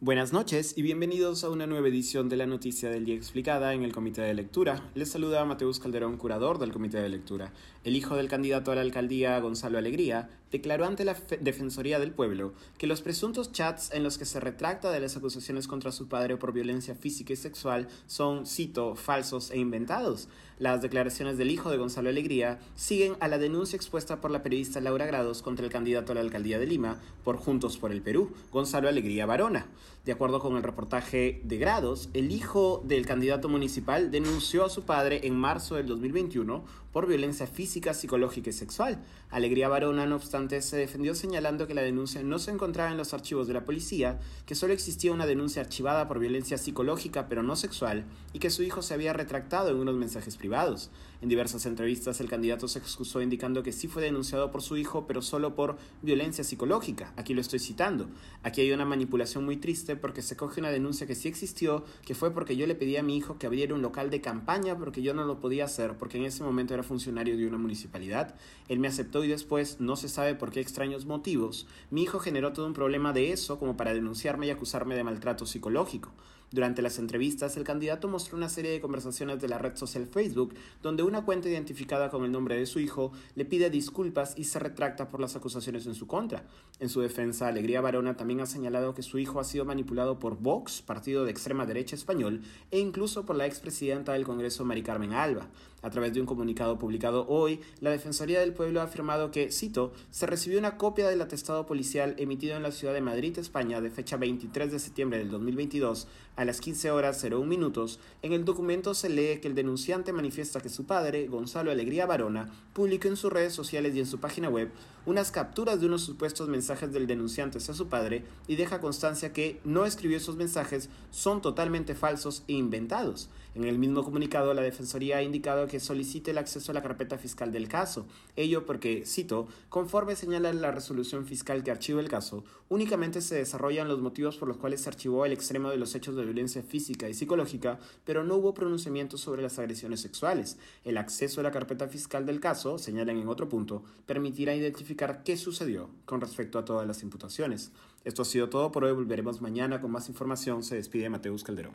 Buenas noches y bienvenidos a una nueva edición de la Noticia del Día Explicada en el Comité de Lectura. Les saluda Mateus Calderón, curador del Comité de Lectura. El hijo del candidato a la alcaldía, Gonzalo Alegría, declaró ante la Defensoría del Pueblo que los presuntos chats en los que se retracta de las acusaciones contra su padre por violencia física y sexual son, cito, falsos e inventados. Las declaraciones del hijo de Gonzalo Alegría siguen a la denuncia expuesta por la periodista Laura Grados contra el candidato a la alcaldía de Lima por Juntos por el Perú, Gonzalo Alegría Barona. De acuerdo con el reportaje de Grados, el hijo del candidato municipal denunció a su padre en marzo del 2021 por violencia física, psicológica y sexual. Alegría Barona, no obstante, se defendió señalando que la denuncia no se encontraba en los archivos de la policía, que solo existía una denuncia archivada por violencia psicológica pero no sexual y que su hijo se había retractado en unos mensajes privados. En diversas entrevistas, el candidato se excusó indicando que sí fue denunciado por su hijo, pero solo por violencia psicológica. Aquí lo estoy citando. Aquí hay una manipulación muy triste porque se coge una denuncia que sí existió, que fue porque yo le pedí a mi hijo que abriera un local de campaña porque yo no lo podía hacer, porque en ese momento era funcionario de una municipalidad. Él me aceptó y después, no se sabe por qué extraños motivos, mi hijo generó todo un problema de eso como para denunciarme y acusarme de maltrato psicológico. Durante las entrevistas, el candidato mostró una serie de conversaciones de la red social Facebook, donde una cuenta identificada con el nombre de su hijo le pide disculpas y se retracta por las acusaciones en su contra. En su defensa, Alegría Barona también ha señalado que su hijo ha sido manipulado por Vox, partido de extrema derecha español, e incluso por la expresidenta del Congreso, Mari Carmen Alba. A través de un comunicado publicado hoy, la Defensoría del Pueblo ha afirmado que, cito, se recibió una copia del atestado policial emitido en la ciudad de Madrid, España, de fecha 23 de septiembre del 2022 a las 15 horas 01 minutos. En el documento se lee que el denunciante manifiesta que su padre, Gonzalo Alegría Barona, publicó en sus redes sociales y en su página web unas capturas de unos supuestos mensajes del denunciante hacia su padre y deja constancia que no escribió esos mensajes, son totalmente falsos e inventados. En el mismo comunicado, la Defensoría ha indicado que solicite el acceso a la carpeta fiscal del caso. Ello porque, cito, conforme señala la resolución fiscal que archiva el caso, únicamente se desarrollan los motivos por los cuales se archivó el extremo de los hechos de violencia física y psicológica, pero no hubo pronunciamiento sobre las agresiones sexuales. El acceso a la carpeta fiscal del caso, señalan en otro punto, permitirá identificar qué sucedió con respecto a todas las imputaciones. Esto ha sido todo por hoy. Volveremos mañana con más información. Se despide Mateus Calderón.